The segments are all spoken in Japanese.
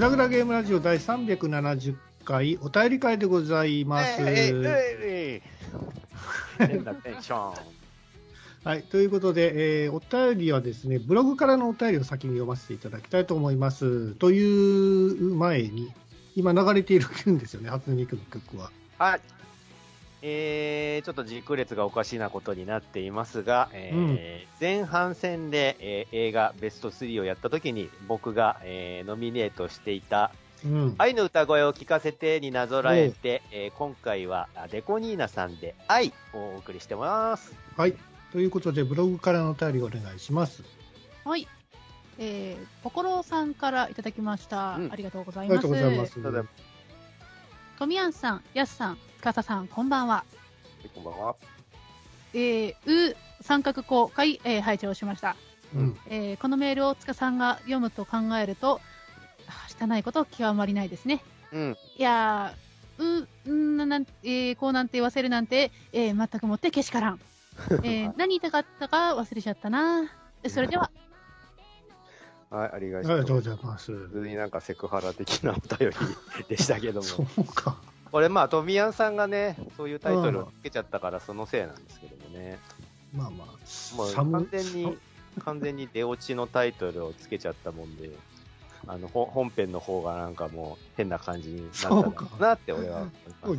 グダグダゲームラジオ第370回お便り会でございます。えい変なテンション。はい、ということで、えーお便りはですね、ブログからのお便りを先に読ませていただきたいと思います。という前に、今流れているんですよね、初音ミクの曲は。はい。えー、ちょっと軸列がおかしなことになっていますが、えー前半戦で、えー映画ベスト3をやった時に僕が、えーノミネートしていたうん。愛の歌声を聞かせてになぞらえて、えー今回はあデコニーナさんで愛をお送りしてます。はい。ということで、ブログからのお便りをお願いします。はい。えー、ポコロさんからいただきました。うんありがとうござありがいます。とうございます。ただトミヤンさん、ヤスさん、つかささん、こんばんは。こんばんは。えー、う、三角公開、えー、拝聴しました。うん。えー、このメールをつかさんが読むと考えると、あ汚いこと極まりないですね。うん。いやー、う、んななん、えー、こうなんて言わせるなんて、えー、全くもってけしからん。えー、何言いたかったか忘れちゃったな。えそれでは、はい、ありがあとうございます。普通になんかセクハラ的なお便りでしたけどそも。うか。これまあ、トミヤンさんがね、そういうタイトルをつけちゃったからそのせいなんですけどもね。まあまあ、もう寒完全に、完全に出落ちのタイトルをつけちゃったもんで、あの、ほ本編の方がなんかもう変な感じになったんだろうなって俺は。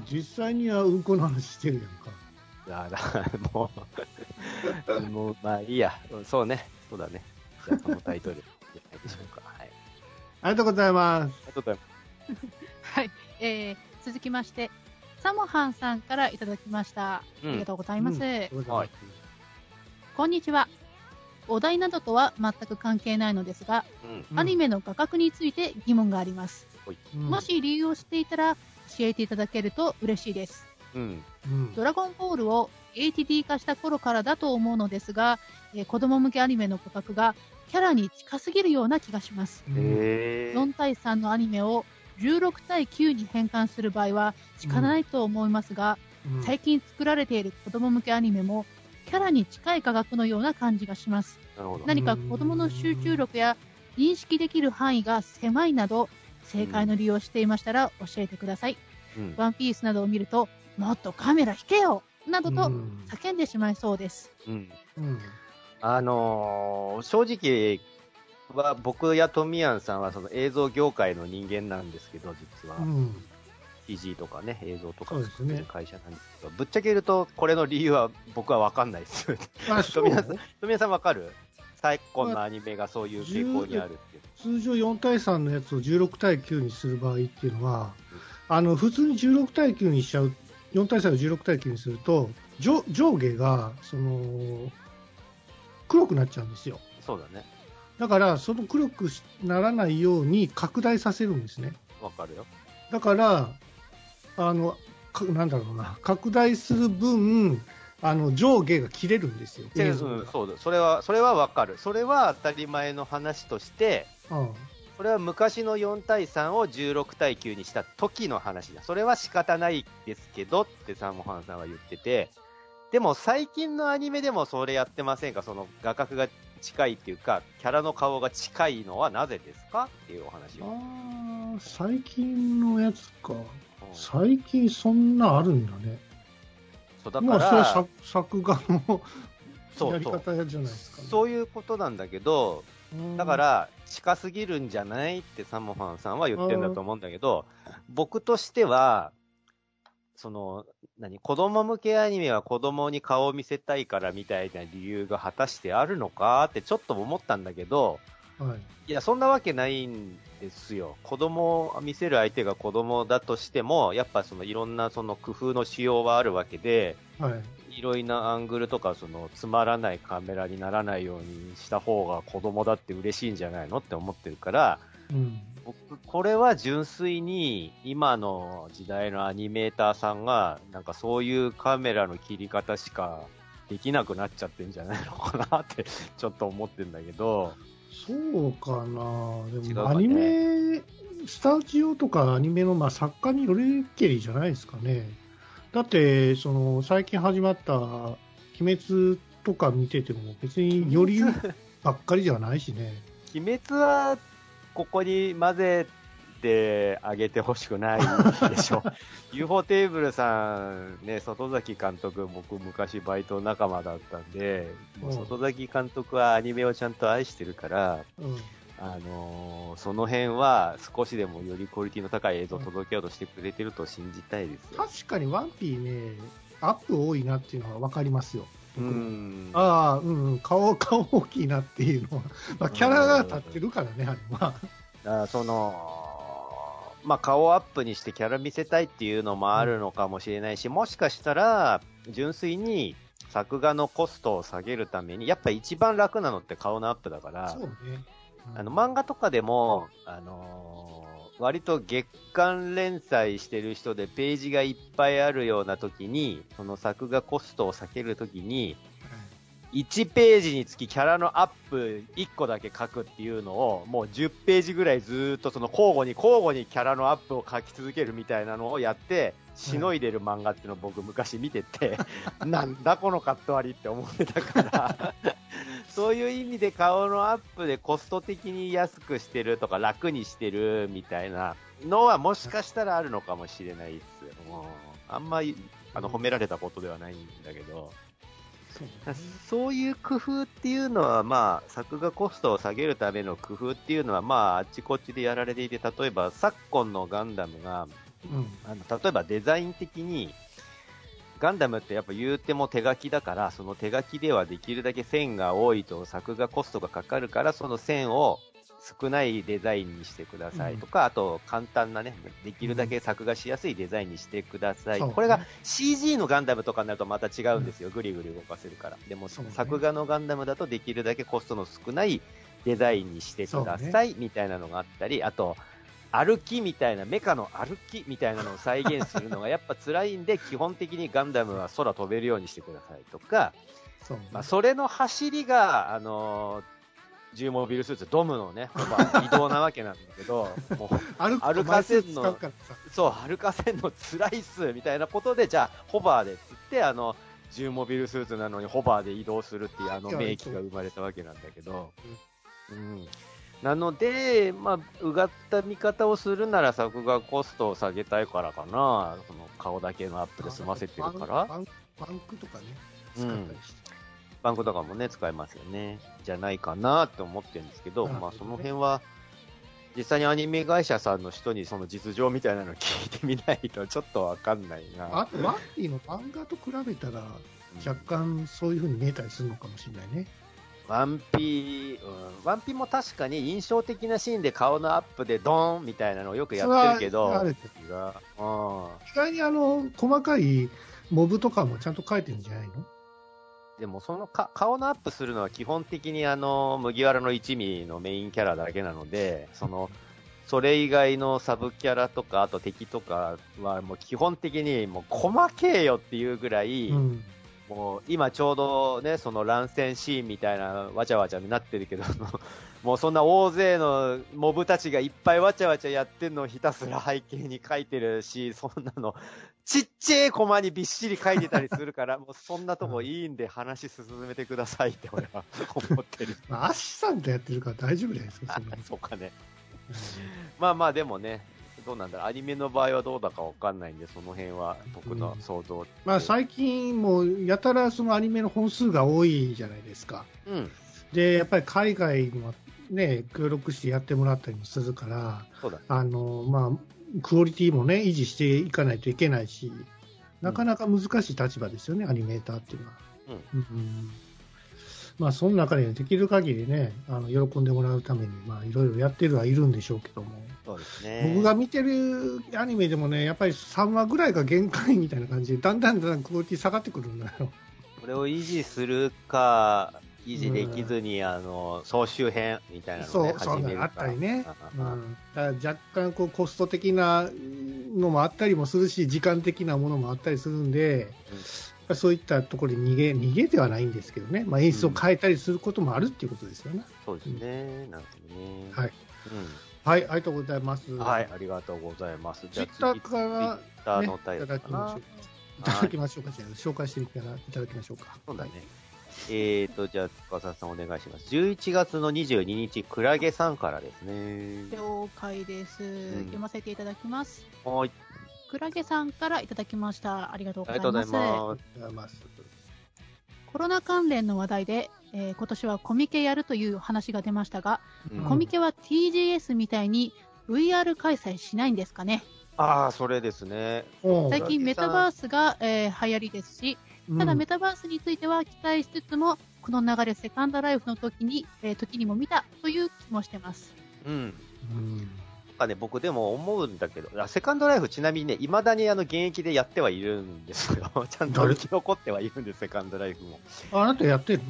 実際にはうんこの話してるやんか。いやだからもう、もう、まあいいや。そうね。そうだね。じゃあそのタイトルでないでしょうか。はい。ありがとうございます。ありがとうございはい。えー、続きまして、サモハンさんからいただきました。あうんりがとうございます。うんありがとうございこんにちは。お題などとは全く関係ないのですが。うん。アニメの画角について疑問があります。うんもし理由を知っていたら教えていただけると嬉しいです。うん。うんドラゴンボールを ATD 化した頃からだと思うのですが、えー子供向けアニメの画角がキャラに近すぎるような気がします。うんへー。4対3のアニメを16対9に変換する場合は仕方ないと思いますが、うん最近作られている子供向けアニメもキャラに近い画角のような感じがします。なるほど。何か子供の集中力や認識できる範囲が狭いなど、正解の利用をしていましたら教えてください。うん。ワンピースなどを見ると、もっとカメラ引けよなどとうん叫んでしまいそうです。うん。うんあのー正直は僕やトミヤンさんはその映像業界の人間なんですけど、実は。うん CG とかね、映像とか作ってる会社なんですけど、ぶっちゃけ言うと、これの理由は僕はわかんないです。富谷 さん、富谷さんわかる？昨今のアニメがそういう傾向にあるっていう。通常4対3のやつを16対9にする場合っていうのは、あの普通に16対9にしちゃう、4対3を16対9にすると、上上下がその黒くなっちゃうんですよ。そうだね。だから、その黒くならないように拡大させるんですね。わかるよ。だから、あの、かなんだろうな、拡大する分、あの上下が切れるんですよ、うん、が。そうだ。それは、それはわかる。それは当たり前の話として、うんそれは昔の4対3を16対9にした時の話だ。それは仕方ないですけどってサモハンさんは言ってて、でも最近のアニメでもそれやってませんか？その画角が近いっていうか、キャラの顔が近いのはなぜですか？っていうお話を。ああ、最近のやつか。うん最近そんなあるんだね。そうだまから、あ、それは作作画のやり方じゃないですか、ね。そういうことなんだけど、うんだか、ら、近すぎるんじゃない？ってサモハンさんは言ってんだと思うんだけど、僕としては、その、何、子供向けアニメは子供に顔を見せたいからみたいな理由が果たしてあるのかってちょっと思ったんだけど、はい。いや、そんなわけないんですよ。子供を見せる相手が子供だとしても、やっぱそのいろんなその工夫の仕様はあるわけで、はい。いろいろなアングルとか、その、つまらないカメラにならないようにした方が子供だって嬉しいんじゃないのって思ってるから、うん。僕、これは純粋に、今の時代のアニメーターさんが、なんかそういうカメラの切り方しかできなくなっちゃってんじゃないのかなって、ちょっと思ってんだけど、そうかな。でも、アニメ、スタジオとかアニメの、まあ、作家によりけりじゃないですかね。だって、その、最近始まった、鬼滅とか見てても、別によりばっかりじゃないしね。鬼滅は、ここに混ぜってあげてほしくないでしょ。UFO テーブルさん、ね、外崎監督、僕昔バイト仲間だったんで、もう外崎監督はアニメをちゃんと愛してるから、うんあのーその辺は少しでもよりクオリティの高い映像を届けようとしてくれてると信じたいですよ。確かにワンピーね、アップ多いなっていうのは分かりますよ。うん。ああ、うんうん、顔、顔大きいなっていうのは、まあ、キャラが立ってるからね、あれは。だからその、まあ、顔アップにしてキャラ見せたいっていうのもあるのかもしれないし、もしかしたら、純粋に作画のコストを下げるために、やっぱ一番楽なのって顔のアップだからそう、ね。あの漫画とかでも、あのー割と月間連載してる人でページがいっぱいあるような時に、その作画コストを避けるときに、1ページにつきキャラのアップ1個だけ書くっていうのを、もう10ページぐらいずーっとその交互に交互にキャラのアップを書き続けるみたいなのをやって、しのいでる漫画っていうのを僕昔見てて、なんだこのカット割りって思ってたから、そういう意味で顔のアップでコスト的に安くしてるとか楽にしてるみたいなのはもしかしたらあるのかもしれないですよ。あんまりあの褒められたことではないんだけど。そうだそういう工夫っていうのは、まあ、作画コストを下げるための工夫っていうのは、まあ、あっちこっちでやられていて、例えば昨今のガンダムが、うん。あの例えばデザイン的に、ガンダムってやっぱ言うても手書きだから、その手書きではできるだけ線が多いと作画コストがかかるから、その線を少ないデザインにしてくださいとか、あと簡単なね、できるだけ作画しやすいデザインにしてください。そうねこれが CG のガンダムとかになるとまた違うんですよ。ぐりぐり動かせるから。でも、作画のガンダムだとできるだけコストの少ないデザインにしてください、みたいなのがあったり、あと、歩きみたいな、メカの歩きみたいなのを再現するのがやっぱ辛いんで、基本的にガンダムは空飛べるようにしてくださいとか、そ。まあ、それの走りが、あのー、重モビルスーツ、ドムのね、まあ移動なわけなんだけど、もう歩かせんの。そう、歩かせんの辛いっす、みたいなことで、じゃあ、ホバーでっつって、あの、重モビルスーツなのにホバーで移動するっていう、あの名機が生まれたわけなんだけど、うん。なので、まあ、うがった見方をするなら作画コストを下げたいからかな。その顔だけのアップで済ませてるから。バンバンクとかね、使ったりして。バンクとかもね、使えますよね。じゃないかなって思ってるんですけど、どねまあその辺は、実際にアニメ会社さんの人にその実情みたいなの聞いてみないと ちょっとわかんないな。あと、ワンピーの漫画と比べたら、若干そういう風に見えたりするのかもしれないね。ワンピー、うん、ワンピも確かに印象的なシーンで顔のアップでドーンみたいなのをよくやってるけど、うん。意外にあの、細かいモブとかもちゃんと書いてるんじゃないの？でもそのか顔のアップするのは基本的にあの麦わらの一味のメインキャラだけなので、そのそれ以外のサブキャラとか、あと敵とかはもう基本的にもう細けえよっていうぐらい、うん。もう今ちょうどね、その乱戦シーンみたいなわちゃわちゃになってるけど、もうそんな大勢のモブたちがいっぱいわちゃわちゃやってんのをひたすら背景に書いてるし、そんなの、ちっちゃいコマにびっしり書いてたりするから、もうそんなとこいいんで話進めてくださいって俺は思ってる。まあ、アッシュさんとやってるから大丈夫じゃないですか、そそうかね。まあまあでもね、どうなんだろう、アニメの場合はどうだかわかんないんで、その辺は僕の想像。まあ、最近もうやたらそのアニメの本数が多いじゃないですか。うん、で、やっぱり海外にもね、協力してやってもらったりもするから、そうだね。あの、まあ、クオリティもね、維持していかないといけないし、なかなか難しい立場ですよね、アニメーターっていうのは。うんまあ、その中でできる限りね、あの喜んでもらうために、まあ、いろいろやってるはいるんでしょうけども、そうですね。僕が見てるアニメでもね、やっぱり3話ぐらいが限界みたいな感じで、だんだんだんだんクオリティ下がってくるんだよ。これを維持するか、維持できずに、あの、総集編みたいなのを、ね、そう、そう。あったりね。うあん、だから若干こうコスト的なのもあったりもするし、時間的なものもあったりするんで、ぱりそういったところに逃げ、逃げではないんですけどね、まあ、演出を変えたりすることもあるっていうことですよね。そうですね。なるほどね。はい。うはい、ありがとうございます。ん。はい、ありがとうございます。ツイッターから、ツイッターね、のいた。だきましょう。いただきましょうか、じゃあ紹介していただきましょうか。そうだね。えーと、じゃあ、司さんお願いします。11月の22日、クラゲさんからですね。了解です、ん読ませていただきます。はい。クラゲさんからいただきました。ありがとうございます。ありがとうございます。コロナ関連の話題で、えー今年はコミケやるという話が出ましたが、うんコミケは TGS みたいに VR 開催しないんですかねああ、それですね。最近メタバースが、えー流行りですし、ただうんメタバースについては期待しつつも、この流れセカンドライフの時に、えー時にも見たという気もしてます。うん。うんかね、僕でも思うんだけど、あ Second Life ちなみにね、未だにあの現役でやってはいるんですよ。ちゃんと生き残ってはいるんです、 Second Life も。あなたやってるの？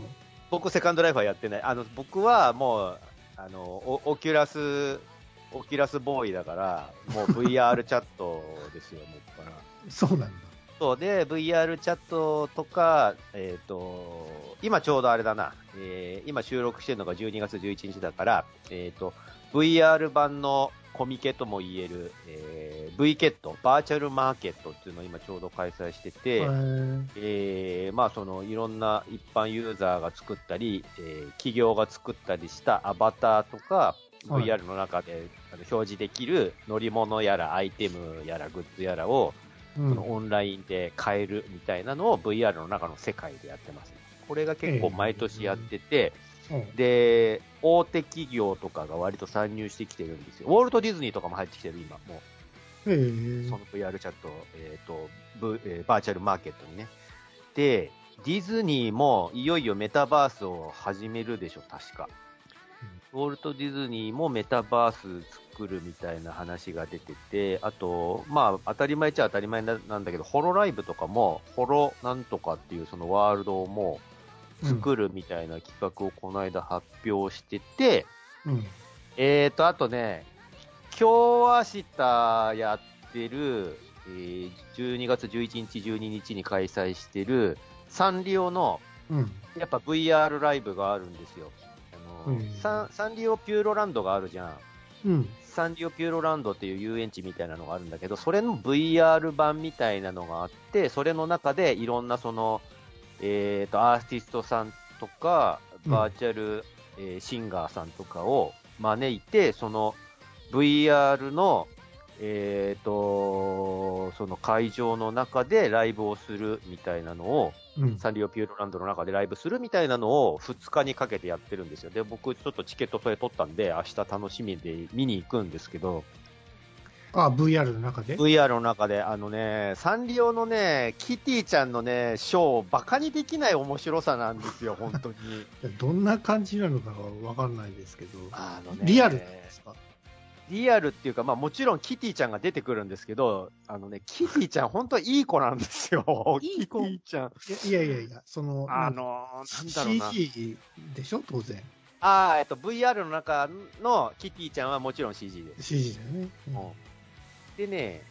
僕、 Second Life はやってない。あの、僕はもう、あの、オ Oculus、Oculus ボーイだから、もう VRChat ですよ、もっぱら。そうなんだ。そうで、 VRChat とか、えっ、と、今ちょうどあれだな、えー今収録してるのが12月11日だから、えっ、と、VR 版のコミケとも言える、えー、V ケット、バーチャルマーケットっていうのを今ちょうど開催してて、えーまあそのいろんな一般ユーザーが作ったり、えー企業が作ったりしたアバターとか、はい VR の中で表示できる乗り物やらアイテムやらグッズやらを、うんオンラインで買えるみたいなのを VR の中の世界でやってます、ね。これが結構毎年やってて、うんで、大手企業とかが割と参入してきてるんですよ。ウォルト・ディズニーとかも入ってきてる、今。もへう、えその VR チャット、えっ、と、ブえーバーチャルマーケットにね。で、ディズニーもいよいよメタバースを始めるでしょ、確か。ウォルト・ディズニーもメタバース作るみたいな話が出てて、あと、まあ、当たり前っちゃ当たり前ななんだけど、ホロライブとかも、ホロなんとかっていうそのワールドをもう作るみたいな企画をこの間発表してて、うんえーと、あとね、今日明日やってる、えー12月11日、12日に開催してるサンリオのうんやっぱ VR ライブがあるんですよ。あのうんサンサンリオピューロランドがあるじゃん。うんサンリオピューロランドっていう遊園地みたいなのがあるんだけど、それの VR 版みたいなのがあって、それの中でいろんなその、えーと、アーティストさんとか、うんバーチャル、えーシンガーさんとかを招いて、その VR の、えーと、その会場の中でライブをするみたいなのを、うんサンリオピューロランドの中でライブするみたいなのを2日にかけてやってるんですよ。で、僕ちょっとチケットそれ取ったんで、明日楽しみで見に行くんですけど、あ VR の中で？VR の中で、あのね、サンリオのね、キティちゃんのね、ショー、バカにできない面白さなんですよ、本当に。どんな感じなのかがわかんないですけど。あのね。リアルですか？リアルっていうか、まあもちろんキティちゃんが出てくるんですけど、あのね、キティちゃん本当いい子なんですよ。いい子？キティちゃん。いやいやいやそのあのー、なんだろうな。CG でしょ？当然。ああ、えっと、VR の中のキティちゃんはもちろん CG です。CG だよね、うん。うんでね、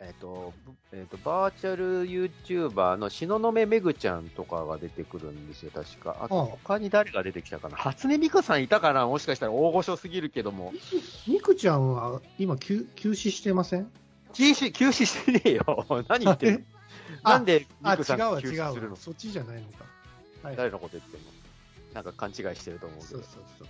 えっと、ぶえっと、バーチャル YouTuber の東雲めぐちゃんとかが出てくるんですよ、確か。あと、他に誰が出てきたかな？初音ミクさんいたかな？もしかしたら大御所すぎるけども。ミクちゃんは今休休止してません？休止、休止してねえよ。何言ってんの？あなんでミクさんうわ休止するの？そっちじゃないのか。はい。誰のこと言ってんの？なんか勘違いしてると思うけど。そう。そうそう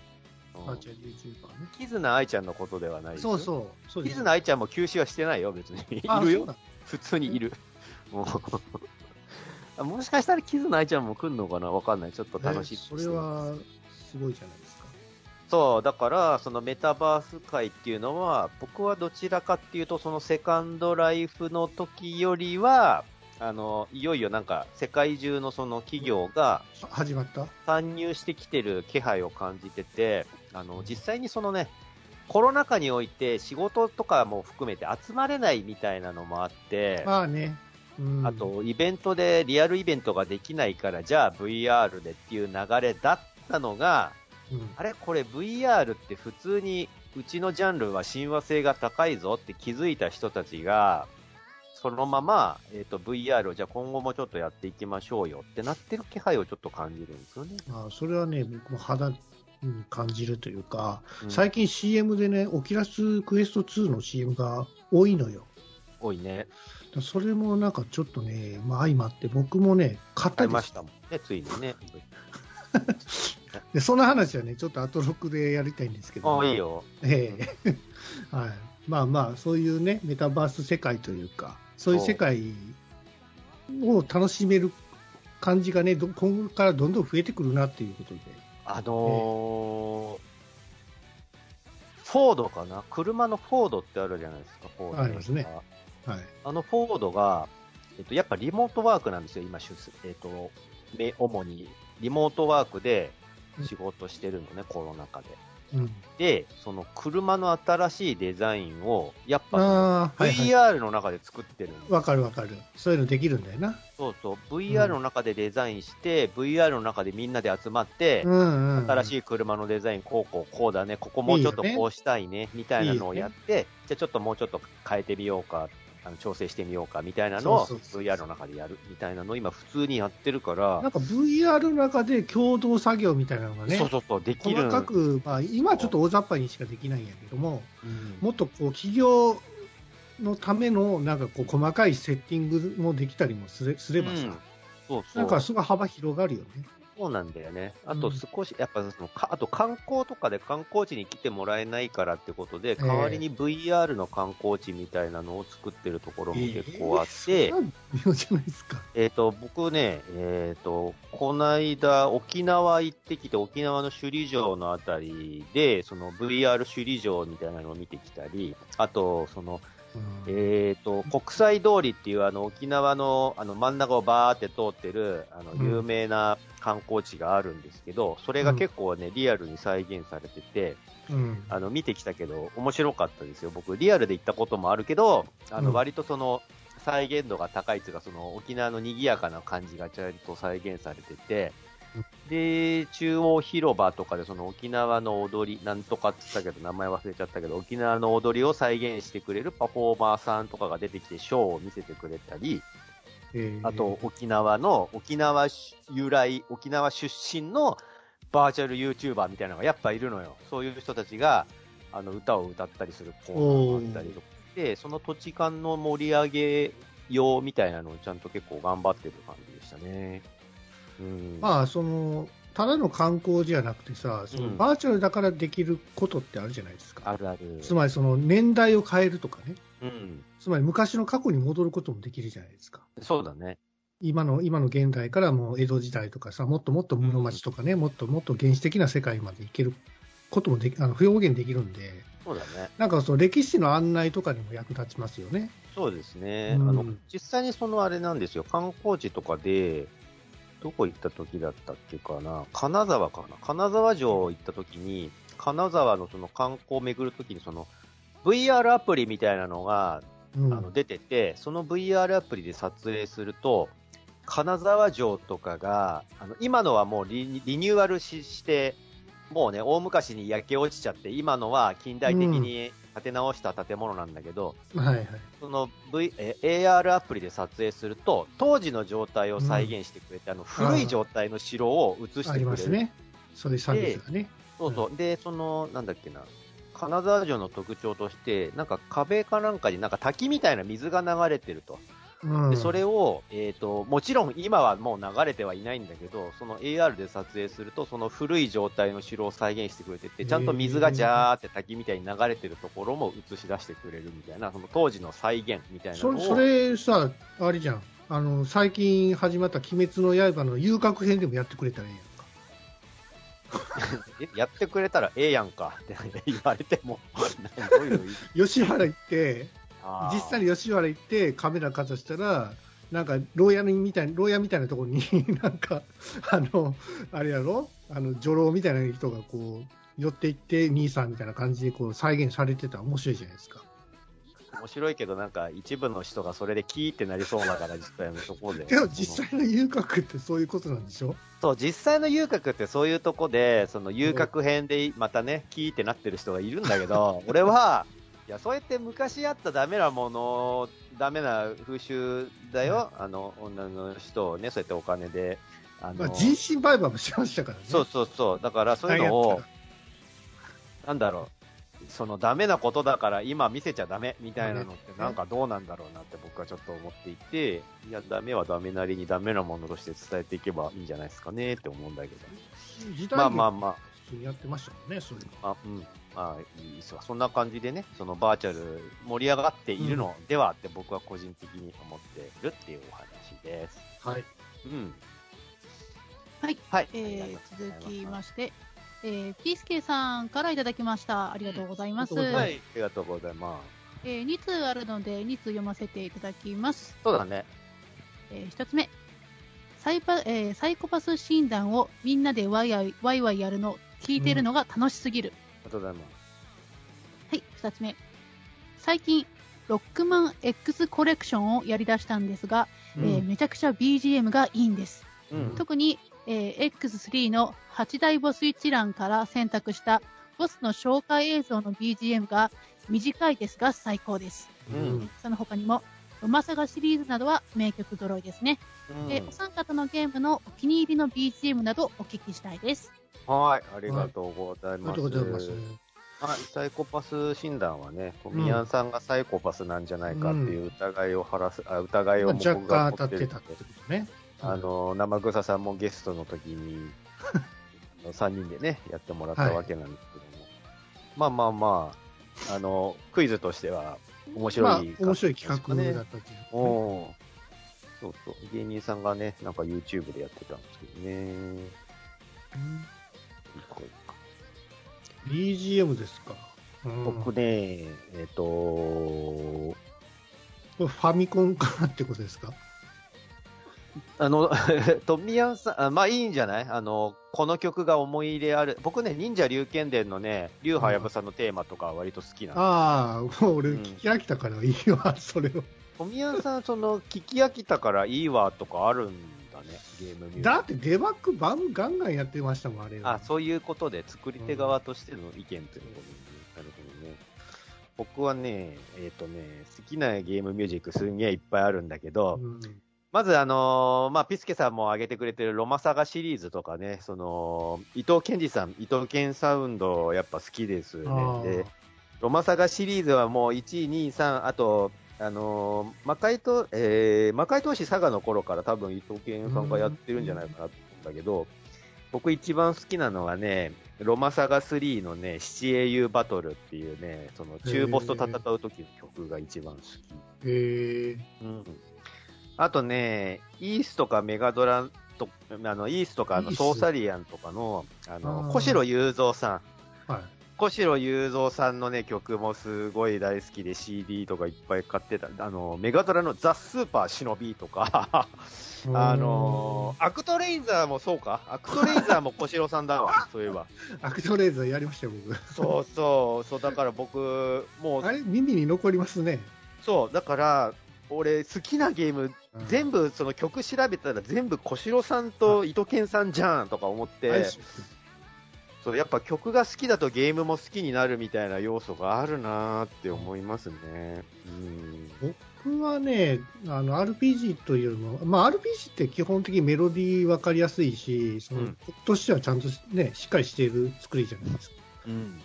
うん。バーチャル YouTuber ね。キズナアイちゃんのことではないですよ。そうそう。そうです。キズナアイちゃんも休止はしてないよ、別に。いるよ。あそう。だ普通にいる。もう。もしかしたらキズナアイちゃんも来るのかな？わかんない。ちょっと楽しみにしてえそれはすごいじゃないですか。そう、だから、そのメタバース界っていうのは、僕はどちらかっていうと、そのセカンドライフの時よりは、あの、いよいよなんか、世界中のその企業があ始まった？参入してきてる気配を感じてて、あの、実際にそのね、コロナ禍において仕事とかも含めて集まれないみたいなのもあって、まあね、うん、あと、イベントで、リアルイベントができないから、じゃあ VR でっていう流れだったのが、うん。あれ？これ VR って普通に、うちのジャンルは親和性が高いぞって気づいた人たちが、そのまま、えっ、と、VR をじゃあ今後もちょっとやっていきましょうよってなってる気配をちょっと感じるんですよね。まあ、それはね、僕も肌に感じるというか、うん最近 CM でね、 Oculus Quest 2の CM が多いのよ。多いね。それもなんかちょっとね、まあ、相まって、僕もね、買ったりましたもんね、ついにね。でその話はね、ちょっと後録でやりたいんですけど、あいいよ。ええはい、まあまあ、そういうね、メタバース世界というか、そういう世界を楽しめる感じがね、ど今後からどんどん増えてくるなっていうことで、あのーフォードかな？車のフォードってあるじゃないですか、フォード。ありますね。はい、あのフォードが、えっと、やっぱリモートワークなんですよ、今、出えっと、め主にリモートワークで仕事してるのね、コロナ禍で。うん、で、その車の新しいデザインを、やっぱ、VR の中で作ってるわかるわかる、そういうのできるんだよな。そうそう、VR の中でデザインして、VR の中でみんなで集まって、うんうん、新しい車のデザイン、こうこうこうだね、ここもうちょっとこうしたいね、みたいなのをやって、じゃあちょっともうちょっと変えてみようか、あの調整してみようかみたいなのを VR の中でやるみたいなのを今普通にやってるから。なん、か VR の中で共同作業みたいなのがね、そうそうそう、できる。細かく、まあ、今はちょっと大雑把にしかできないんやけども、うん。もっとこう企業のためのなんかこう細かいセッティングもできたりもすれすればさ、うん。そうそなうんかすごい幅広がるよね。そうなんだよね。あとうん少し、やっぱそのか、あと観光とかで観光地に来てもらえないからってことで、え代わりに VR の観光地みたいなのを作ってるところも結構あって、えーそれは微妙じゃないですか。えっ、と、僕ね、えっ、と、こないだ沖縄行ってきて、沖縄の首里城のあたりで、その VR 首里城みたいなのを見てきたり、あと、その、うんえっ、と、国際通りっていうあの沖縄のあの真ん中をバーって通ってる、あの、うん。有名な観光地があるんですけど、それが結構ね、リアルに再現されてて、うん。あの、見てきたけど、面白かったですよ。僕、リアルで行ったこともあるけど、あの、うん。割とその、再現度が高いっていうか、その、沖縄の賑やかな感じがちゃんと再現されててうん、で、中央広場とかでその沖縄の踊り、なんとかって言ったけど、名前忘れちゃったけど、沖縄の踊りを再現してくれるパフォーマーさんとかが出てきて、ショーを見せてくれたり、えーあと、沖縄の、沖縄由来、沖縄出身のバーチャル YouTuber みたいなのがやっぱいるのよ。そういう人たちが、あの、歌を歌ったりするコーナーもあったりとかで、その土地間の盛り上げようみたいなのをちゃんと結構頑張ってる感じでしたね。うん。まあ、その、ただの観光じゃなくてさ、そのうんバーチャルだからできることってあるじゃないですか。あるある。つまりその年代を変えるとかね。うん。つまり昔の過去に戻ることもできるじゃないですか。そうだね。今の、今の現代からもう江戸時代とかさ、もっともっと室町とかね、もっともっと原始的な世界まで行けることもでき、あの、表現できるんで、そうだね。なんかその歴史の案内とかにも役立ちますよね。そうですね。うんあの、実際にそのあれなんですよ。観光地とかで、どこ行った時だったっけかな？金沢かな？金沢城行った時に、金沢のその観光を巡る時にその、VR アプリみたいなのが、うん。あの出てて、その VR アプリで撮影すると、金沢城とかが、あの今のはもうリリニューアルしして、もうね、大昔に焼け落ちちゃって、今のは近代的に建て直した建物なんだけど、はいはい。その、v え AR アプリで撮影すると、当時の状態を再現してくれて、あの古い状態の城を映してあくれる。りますね。そういうサービスがね。そうそう。で、その、なんだっけな、金沢城の特徴として、なんか壁かなんかになんか滝みたいな水が流れてると。うん。で、それを、えっ、と、もちろん今はもう流れてはいないんだけど、その AR で撮影すると、その古い状態の城を再現してくれてて、ちゃんと水がジャーって滝みたいに流れてるところも映し出してくれるみたいな、その当時の再現みたいなのを。それ、さ、あれじゃん。あの、最近始まった鬼滅の刃の遊郭編でもやってくれたらいいやんか。えやってくれたらええやんかって言われても、吉原行って、実際に吉原行ってカメラかざしたら、なんか、牢屋みたい、牢屋みたいなところに、なんか、あの、あれやろ？あの、女郎みたいな人がこう、寄っていって、兄さんみたいな感じでこう再現されてたら面白いじゃないですか。面白いけど、なんか一部の人がそれでキーってなりそうだから、実際のところで。でも実際の遊郭ってそういうことなんでしょ？そう、実際の遊郭ってそういうとこで、その遊郭編でまたね、キーってなってる人がいるんだけど、俺は、いや、そうやって昔あったダメなもの、ダメな風習だよ。あの、女の人をね、そうやってお金で、あの、まあ、人身売買もしましたからね。そうそうそう。だからそういうのを、なんだろう。そのダメなことだから今見せちゃダメみたいなのってなんかどうなんだろうなって僕はちょっと思っていて、いや、ダメはダメなりにダメなものとして伝えていけばいいんじゃないですかねって思うんだけど。まあまあ劇まあ、普通にやってましたもんね、そういうの。あ、うん。まあ、いいですわ。そんな感じでね、そのバーチャル盛り上がっているのではって僕は個人的に思っているっていうお話です。はい。うん。はい。はい。えー続いきまして、えー、ピースケさんからいただきました。ありがとうございます。うんありがとうございますはい。ありがとうございます。えー、2通あるので、2通読ませていただきます。そうだね。えー、1つ目。サイパ、えーサイコパス診断をみんなでワイワイワイワイやるの、聞いてるのが楽しすぎる。ありがとうございます。はい、2つ目。最近、ロックマン X コレクションをやり出したんですが、えーめちゃくちゃ BGM がいいんです。うん。特に、えー X3 の8大ボス一覧から選択したボスの紹介映像の BGM が短いですが最高です。うんその他にも、うまさがシリーズなどは名曲揃いですね。うんえーお三方のゲームのお気に入りの BGM などお聞きしたいです。はい。ありがとうございます。とうござい。はい、サイコパス診断はね、トミヤンさんがサイコパスなんじゃないかっていう疑いを晴らす、あ疑いをまあ僕が持っててたってことね。あの、生草さんもゲストの時に、3人でね、やってもらったわけなんですけども。まあまあまあ、あの、クイズとしては面白い、まあ、面白い企画だったっていうね。おーそうそう。芸人さんがね、なんか YouTube でやってたんですけどね。BGM ですか？うん僕ね、えっ、と、これファミコンからってことですか？あの、トミヤンさん、あまあいいんじゃない？あの、この曲が思い入れある。僕ね、忍者龍剣伝のね、龍はやぶさのテーマとかは割と好きなの。ああ、もう俺うん聞き飽きたからいいわ、それを。トミヤンさん、その、聞き飽きたからいいわとかあるんだね、ゲームミュージックだってデバッグバンガンガンやってましたもん、あれは。あ、そういうことで、作り手側としての意見ということで、なるほどね。僕はね、えっ、とね、好きなゲームミュージックすんげえいっぱいあるんだけど、うんまずあのーまあ、ピスケさんも挙げてくれてるロマサガシリーズとかね、その、伊藤健二さん、伊藤健サウンドやっぱ好きですあよね。ーで、ロマサガシリーズはもう1位、2位、3、あと、あのー魔界と、えー、魔界投資佐賀の頃から多分伊藤健さんがやってるんじゃないかなと思うんだけど、僕一番好きなのはね、ロマサガ3のね、七英雄バトルっていうね、その中ボスと戦う時の曲が一番好き。へえうん。あとね、イースとかメガドラと、あの、イースとかあのソーサリアンとかの、ああの、ー小城雄三さん。はい。小城雄三さんのね、曲もすごい大好きで CD とかいっぱい買ってた。あの、メガドラのザ・スーパー忍びとか、あのアクトレイザーもそうかアクトレイザーも古代さんだわ、そういえば。アクトレーザーやりましたよ、僕。そうそう、そう、だから僕、もうあ、れ、耳に残りますね。そう、だから、俺、好きなゲームうん全部その曲調べたら全部古代さんとイトケンさんじゃんとか思って、そうやっぱ曲が好きだとゲームも好きになるみたいな要素があるなーって思いますね。うん。僕はね、あの RPG というのは、まあ、RPG って基本的にメロディー分かりやすいし、そのうん曲としてはちゃんと、ね、しっかりしている作りじゃないですか。うん、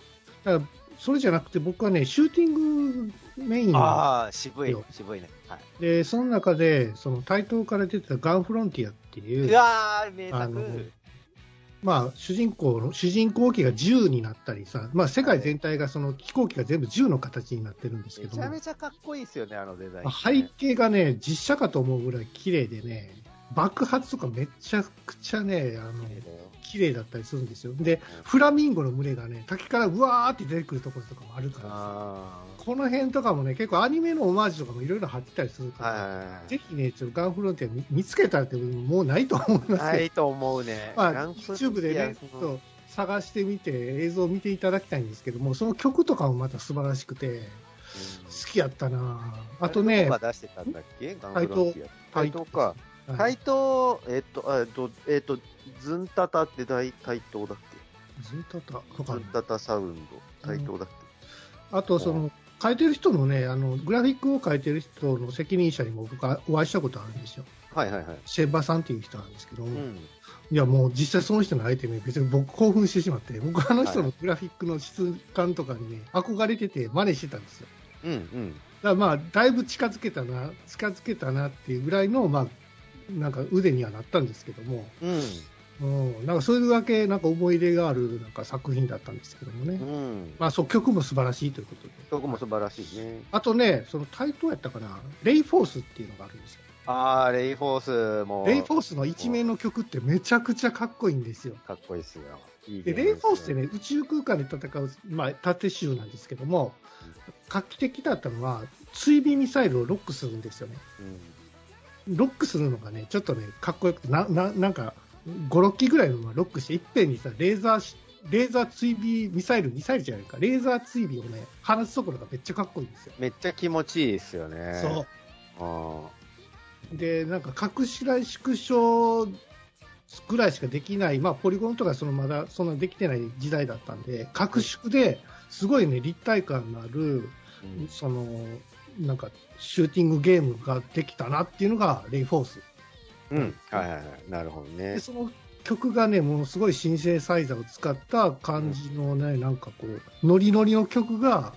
だからそれじゃなくて、僕はね、シューティングメインああ、渋いよ、渋いね。はい、で、その中で、その対等から出てたガンフロンティアっていうう、わー、名作。まあ、主人公の、主人公機が銃になったりさ、まあ、世界全体がその飛行機が全部銃の形になってるんですけども。めちゃめ、ちゃかっこいいですよね、あのデザイン、背景がね、実写かと思うぐらい綺麗でね、爆発とかめちゃくちゃね、あの、綺麗だったりするんですよ。で、フラミンゴの群れがね、滝からうわーって出てくるところとかもあるから。この辺とかもね、結構アニメのオマージュとかもいろいろ貼ってたりするーから、はいぜひね、ちょっとガンフロンティア見見つけたらってもうないと思いますないと思うね。まあ、YouTube でね、そ探してみて、映像を見ていただきたいんですけども、その曲とかもまた素晴らしくて、うん。好きやったなあとね出してたんだっけ？ガンフロンティア。対等か。はい。えっと、あえっと、えっと、ズンタタって大対等だっけ？ずっとあったわかズンタタサウンド、対等だっけ、あと、その、書いてる人のね、あの、グラフィックを書いてる人の責任者にも僕はお会いしたことあるんですよ。はいはいはい。シェンバさんっていう人なんですけども、うん。いやもう実際その人のアイテムに別に僕興奮してしまって、僕あの人のグラフィックの質感とかにね、憧れてて真似してたんですよ。うんうん。だまあ、だいぶ近づけたな、近づけたなっていうぐらいの、まあ、なんか腕にはなったんですけども、うん。うん、なんかそれだけなんか思い入れがあるなんか作品だったんですけどもね。うん。まあ、そう、曲も素晴らしいということで。曲も素晴らしいね。あとね、そのタイトルやったかな、レイフォースっていうのがあるんですよ。あー、レイフォースも。レイフォースの一面の曲ってめちゃくちゃかっこいいんですよ。かっこいいっすよ。いいで、ゲームレイフォースってね、宇宙空間で戦う、まあ、縦集なんですけども、画期的だったのは、追尾ミサイルをロックするんですよね。うん。ロックするのがね、ちょっとね、かっこよくて、な、ななんか、5、6機ぐらいのロックして、いっぺんにさ、レーザーし、レーザー追尾ミサイル、ミサイルじゃないか、レーザー追尾をね、放つところがめっちゃかっこいいんですよ。めっちゃ気持ちいいですよね。。そうあう。で、なんか、隠し来縮小ぐらいしかできない、まあ、ポリゴンとかそのまだそんなできてない時代だったんで、拡縮ですごいね、立体感のある、ーうんその、なんか、シューティングゲームができたなっていうのが、レイフォース。うん。はいはいはい。なるほどねで。その曲がね、ものすごいシンセサイザーを使った感じのね、なんかこう、ノリノリの曲が、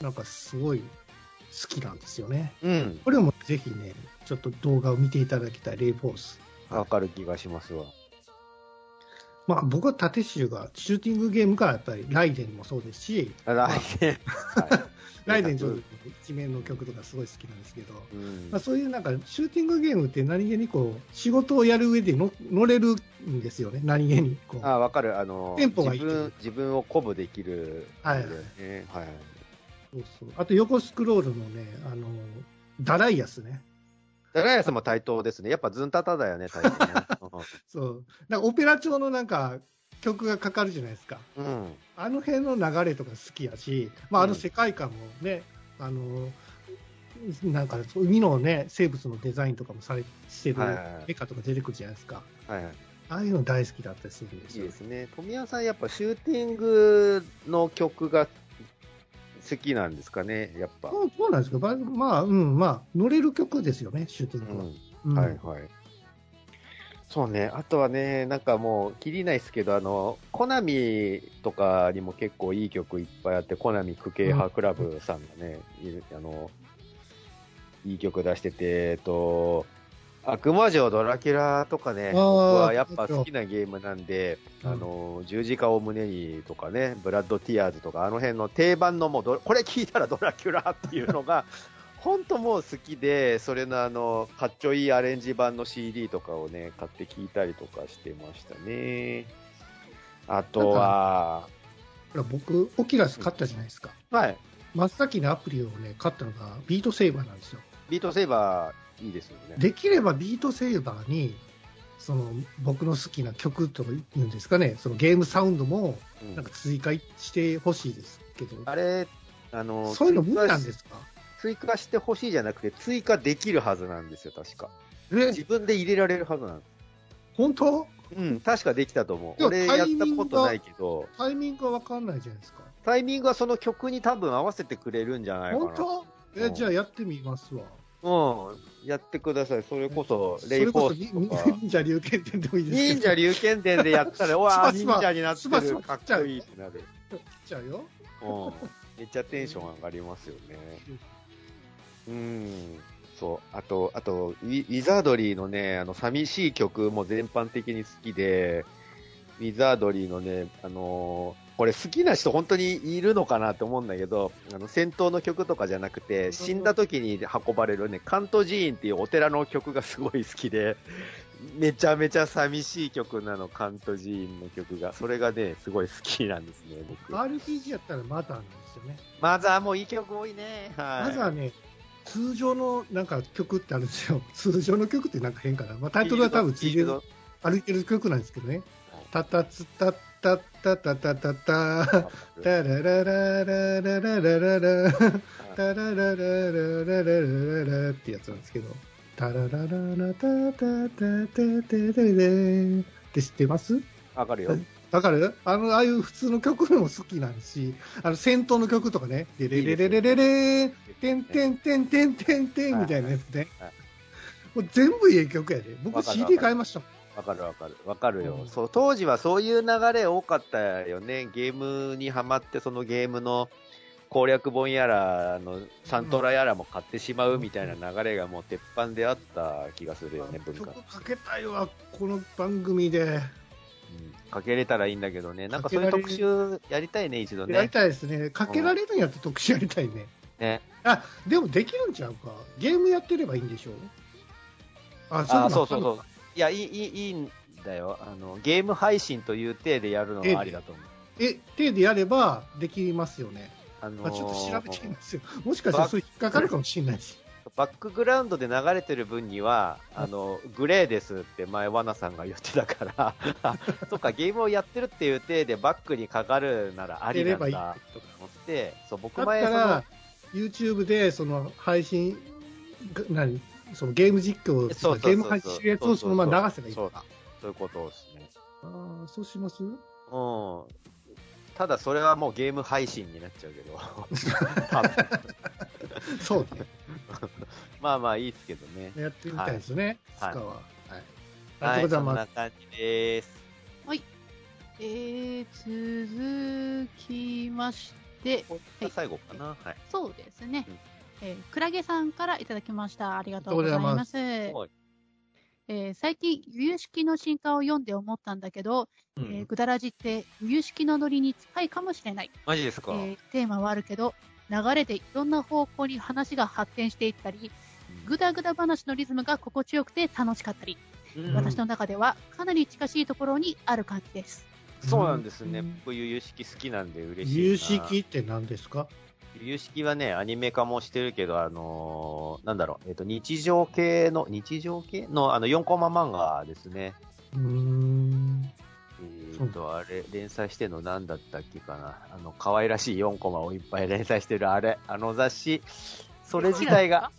なんかすごい好きなんですよね。うん。これもぜひね、ちょっと動画を見ていただきたい、レイフォース。わかる気がしますわ。まあ僕は縦集が、シューティングゲームがやっぱりライデンもそうですし、あ来年。はいライデン一面の曲とかすごい好きなんですけど、うんまあ、そういうなんかシューティングゲームって何気にこう仕事をやる上での乗れるんですよね、何気にこう。あ、わかる。あの、テンポがいい自分、自分を鼓舞できる。はいはい。そうそうあと横スクロールのね、あのダライアスね、ダライアスも対等ですね。やっぱズンタタだよね、対等ね。そうなんかオペラ調のなんか曲がかかるじゃないですか、うん。あの辺の流れとか好きやし、まあ、あのうん世界観もね、あのなんか海のね、生物のデザインとかもされしてるはいはいはいメカとか出てくるじゃないですか、はいはい。ああいうの大好きだったりするんですよ。いいですね。富谷さん、やっぱシューティングの曲が好きなんですかね、やっぱ。そうそうなんですけど、まあ、まあ、うん、まあ、乗れる曲ですよね、シューティングは。ううんん。はいはい。そうね、あとはね、なんかもう、きりないですけど、あの、コナミとかにも結構いい曲いっぱいあって、コナミクケイハクラブさんがね、いるあの、いい曲出してて、えっと、悪魔城ドラキュラとかね、僕はやっぱ好きなゲームなんで、うん。あの、十字架を胸にとかね、ブラッドティアーズとか、あの辺の定番のもうど、これ聞いたらドラキュラっていうのが、本当もう好きで、それのあの、かっちょいいアレンジ版の CD とかをね、買って聞いたりとかしてましたね。あとは、僕、 Oculus 買ったじゃないですか。はい、真っ先にアプリをね、買ったのが Beat Saber なんですよ。 Beat Saber いいですよね。できれば Beat Saber に、その僕の好きな曲というんですかね、そのゲームサウンドもうんなんか追加してほしいですけど、あれ、あの、そういうの無理なんですか？追加してほしいじゃなくて、追加できるはずなんですよ、確か。え、自分で入れられるはずなんです。本当？うん、確かできたと思う。俺やったことないけど、タイミングがわかんないじゃないですか。タイミングはその曲に多分合わせてくれるんじゃないかな。本当？え、うんじゃあやってみますわ。うん、やってください。それこそ、そレイフォースとか。忍者龍剣伝でもいいです。忍者龍剣伝でやったら、うわあ、忍者になってる。パかっこいいってなる。来ちゃうよ。うん。めっちゃテンション上がりますよね。うん。そう。あと、あと、ウィザードリーのね、あの、寂しい曲も全般的に好きで、ウィザードリーのね、あのーこれ好きな人本当にいるのかなって思うんだけど、あの、戦闘の曲とかじゃなくて、死んだ時に運ばれるね、カント寺院っていうお寺の曲がすごい好きで、めちゃめちゃ寂しい曲なの、カント寺院の曲が。それがね、すごい好きなんですね、僕。RPG やったらマザーなんですよね。マザーもいい曲多いね。はい。マザーね、通常のなんか曲ってあるんですよ。通常の曲ってなんか変かな。まあ、タイトルは多分ついてる、歩いてる曲なんですけどね。タタツタッタッタタタタタタララララララララララタララララララララってやつなんですけど。タララララタタタタタタタって知ってますわかるよ。わかる？あの、ああいう普通の曲も好きなんし、あの、戦闘の曲とかね、レレレレレレレーン、てんてんてんてんてんてんみたいなやつねはい。もう全部いい曲やで。僕 CD 買いましたもん。わかるわかる。わかるよ、うんそう。当時はそういう流れ多かったよね。ゲームにハマって、そのゲームの攻略本やら、あの、サントラやらも買ってしまうみたいな流れがもう鉄板であった気がするよね、文化。曲かけたいわ、この番組で。うんかけれたらいいんだけどね。なんかそういう特集やりたいね、一度やりね。たいですね。かけられるんやったら特集やりたいね。ねあ、でもできるんちゃうか。ゲームやってればいいんでしょ？うあ、あ、いの？そうそうそう。いや、いい、いい、いいんだよ。あの、ゲーム配信という体でやるのはありだと思う。え、手でやればできますよね。あのまあ、ちょっと調べてみますよ。もしかしたらそれ引っかかるかもしれないし。バックグラウンドで流れてる分には、あの、グレーですって前、ワナさんが言ってたから、あ そっか、ゲームをやってるっていう体でバックにかかるならありなんだやればいいと思って、そう、僕前、そのたら、、YouTube でその配信、そのゲーム実況とかゲーム配信してるやつをそのまま流せばいいのか。そういうことですね。あーそうします？うん。ただ、それはもうゲーム配信になっちゃうけど、そうね。まあまあいいですけどね。やってみたいですね。はいスカは。はい。ありがはい、そとうございます。んな感じです。えー、続きまして、これが最後かな？はい。そうですねうん。えークラゲさんからいただきました。ありがとうございます。えはいー最近、由々式の進化を読んで思ったんだけど、うんえーぐだらじって由々式のノリに近いかもしれない。マジですか、えーテーマはあるけど、流れでいろんな方向に話が発展していったり、ぐだぐだ話のリズムが心地よくて楽しかったり、うん私の中ではかなり近しいところにある感じです。そうなんですね。うん僕、有識好きなんで嬉しいな。有識って何ですか？有識はね、アニメ化もしてるけど、あのーなんだろう、えっ、と、日常系の、日常系の、あの、4コマ漫画ですね。うーん。えっ、と、あれ、連載してるの何だったっけかな。あの、可愛らしい4コマをいっぱい連載してるあれ、あの雑誌、それ自体が、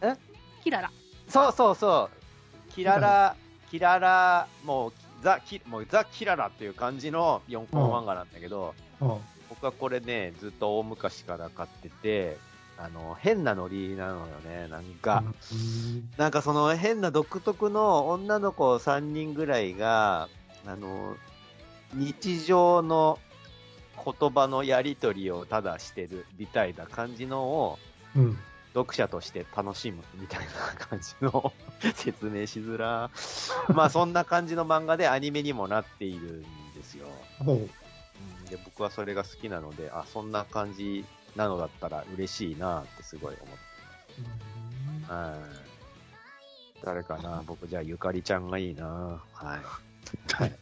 え？キララ。そうそうそう、キララ、キララ、もう、ザ・キもうザ・キララっていう感じの4コマ漫画なんだけど、あ僕はこれね、ずっと大昔から買ってて、あの、変なノリなのよね、なんか。うん。なんかその変な独特の女の子3人ぐらいが、あの、日常の言葉のやりとりをただしてるみたいな感じのをうん。読者として楽しむみたいな感じの 説明しづら。まあそんな感じの漫画でアニメにもなっているんですよ。ほう。うんで僕はそれが好きなので、あ、そんな感じなのだったら嬉しいなってすごい思って。はい。誰かな？僕じゃあゆかりちゃんがいいなははい。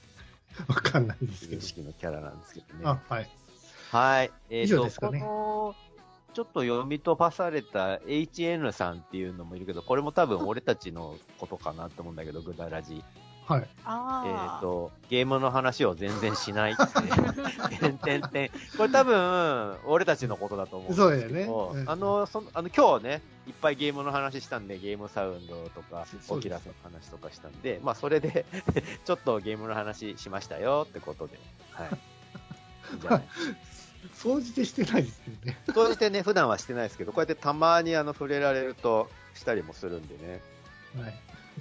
わかんないですい。けど。有識のキャラなんですけどね。あ、はい。はい。えっ、以上と、ですかねこの、ちょっと読み飛ばされた HN さんっていうのもいるけど、これも多分俺たちのことかなと思うんだけど、ぐだらじ。はい。えっ。と、ゲームの話を全然しないって。てんてんてん。これ多分、俺たちのことだと思うんですけど。そうだよねうんあの、その、あの、今日ね、いっぱいゲームの話したんで、ゲームサウンドとか、オキラスの話とかしたんで、まあ、それで、ちょっとゲームの話しましたよってことで。はい。いいんじしてないですよね。そうしてね、普段はしてないですけど、こうやってたまにあの触れられるとしたりもするんでね。はい。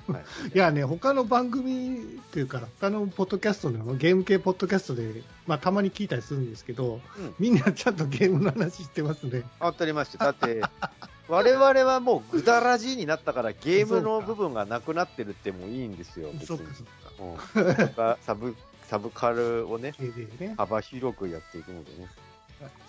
はい、いやね、他の番組っていうか、他のポッドキャストのゲーム系ポッドキャストで、まあ、たまに聞いたりするんですけど、うんみんなちゃんとゲームの話してますね。当たりました。だって、我々はもうぐだらじになったからゲームの部分がなくなってるってもいいんですよ。そうか、そうか。うん、サブ、サブカルをね、ね、幅広くやっていくのでね。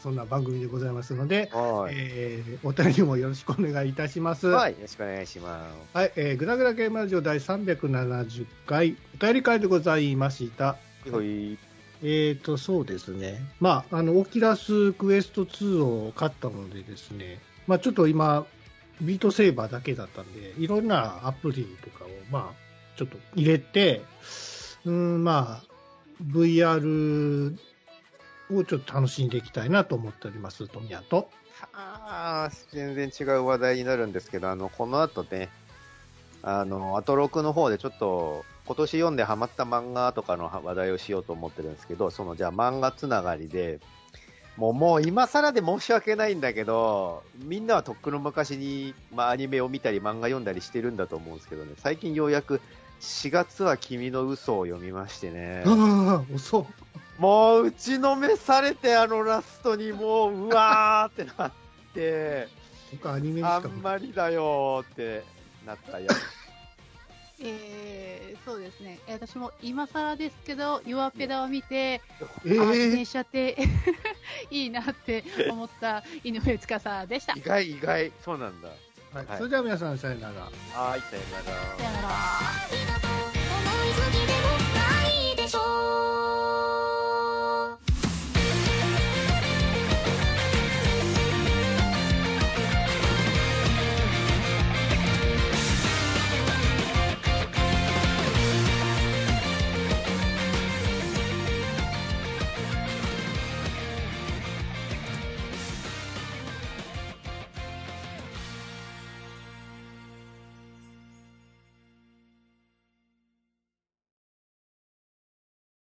そんな番組でございますので、はい。えーお便りもよろしくお願いいたします。はい、よろしくお願いします。はい、えー、ぐだぐだゲームラジオ第370回、お便り会でございました。ほい。えーと、そうですね。まあ、あの、オキラスクエスト2を買ったのでですね、まあ、ちょっと今、ビートセーバーだけだったんで、いろんなアプリとかを、まあ、ちょっと入れて、うん、まあ、VR をちょっと楽しんでいきたいなと思っております、トミヤと。ああ、全然違う話題になるんですけど、あの、この後ね、あの、アトロクの方でちょっと、今年読んでハマった漫画とかの話題をしようと思ってるんですけど、そのじゃあ漫画つながりで、もうもう今更で申し訳ないんだけど、みんなはとっくの昔に、まあ、アニメを見たり漫画読んだりしてるんだと思うんですけどね、最近ようやく4月は君の嘘を読みましてね。ああ、遅もう打ちのめされて、あのラストにもう、うわーってなって、僕アニメあんまりだよーってなったよ。えー、そうですね。えー私も今更ですけど、弱ペダを見て、えあ、自え転車って いいなって思った井上司でした。意外、意外、そうなんだ。はいはいそれでは皆さんさよなら。はい、さよならさよなら。